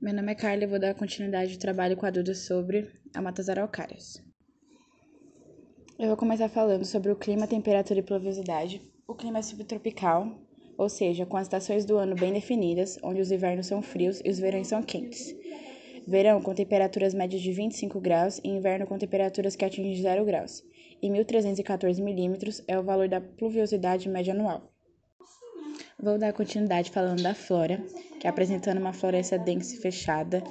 Meu nome é Carla e vou dar continuidade ao trabalho com a Duda sobre a Mata das Araucárias. Eu vou começar falando sobre o clima, temperatura e pluviosidade. O clima é subtropical, ou seja, com as estações do ano bem definidas, onde os invernos são frios e os verões são quentes. Verão com temperaturas médias de 25 graus e inverno com temperaturas que atingem 0 graus. E 1.314 milímetros é o valor da pluviosidade média anual. Vou dar continuidade falando da flora, que é apresentando uma floresta densa e fechada,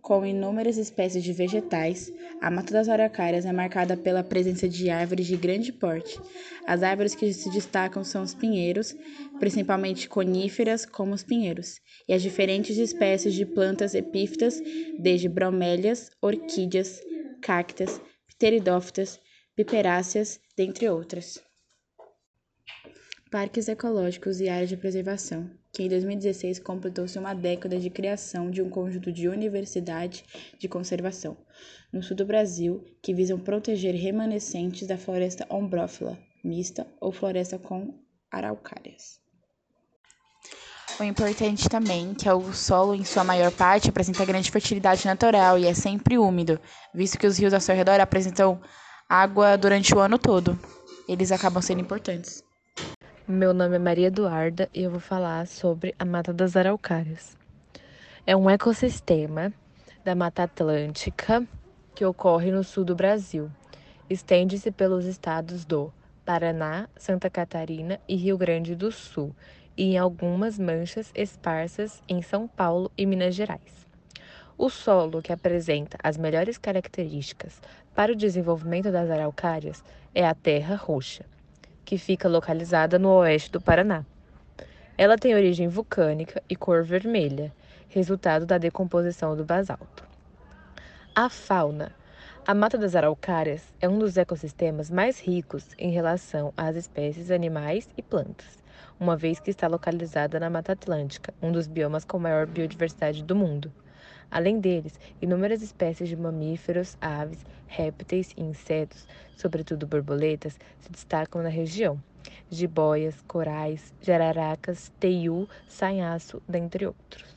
com inúmeras espécies de vegetais. A Mata das Araucárias é marcada pela presença de árvores de grande porte. As árvores que se destacam são os pinheiros, principalmente coníferas, como os pinheiros, e as diferentes espécies de plantas epífitas, desde bromélias, orquídeas, cactas, pteridófitas, piperáceas, dentre outras parques ecológicos e áreas de preservação, que em 2016 completou-se uma década de criação de um conjunto de universidade de conservação no sul do Brasil que visam proteger remanescentes da floresta ombrófila mista ou floresta com araucárias. O importante também que é o solo, em sua maior parte, apresenta grande fertilidade natural e é sempre úmido, visto que os rios ao seu redor apresentam água durante o ano todo. Eles acabam sendo importantes. Meu nome é Maria Eduarda e eu vou falar sobre a Mata das Araucárias. É um ecossistema da Mata Atlântica que ocorre no sul do Brasil. Estende-se pelos estados do Paraná, Santa Catarina e Rio Grande do Sul, e em algumas manchas esparsas em São Paulo e Minas Gerais. O solo que apresenta as melhores características para o desenvolvimento das araucárias é a terra roxa que fica localizada no oeste do Paraná. Ela tem origem vulcânica e cor vermelha, resultado da decomposição do basalto. A fauna. A Mata das Araucárias é um dos ecossistemas mais ricos em relação às espécies animais e plantas, uma vez que está localizada na Mata Atlântica, um dos biomas com maior biodiversidade do mundo. Além deles, inúmeras espécies de mamíferos, aves, répteis e insetos, sobretudo borboletas, se destacam na região. Jiboias, corais, jararacas, teiu, sanhaço, dentre outros.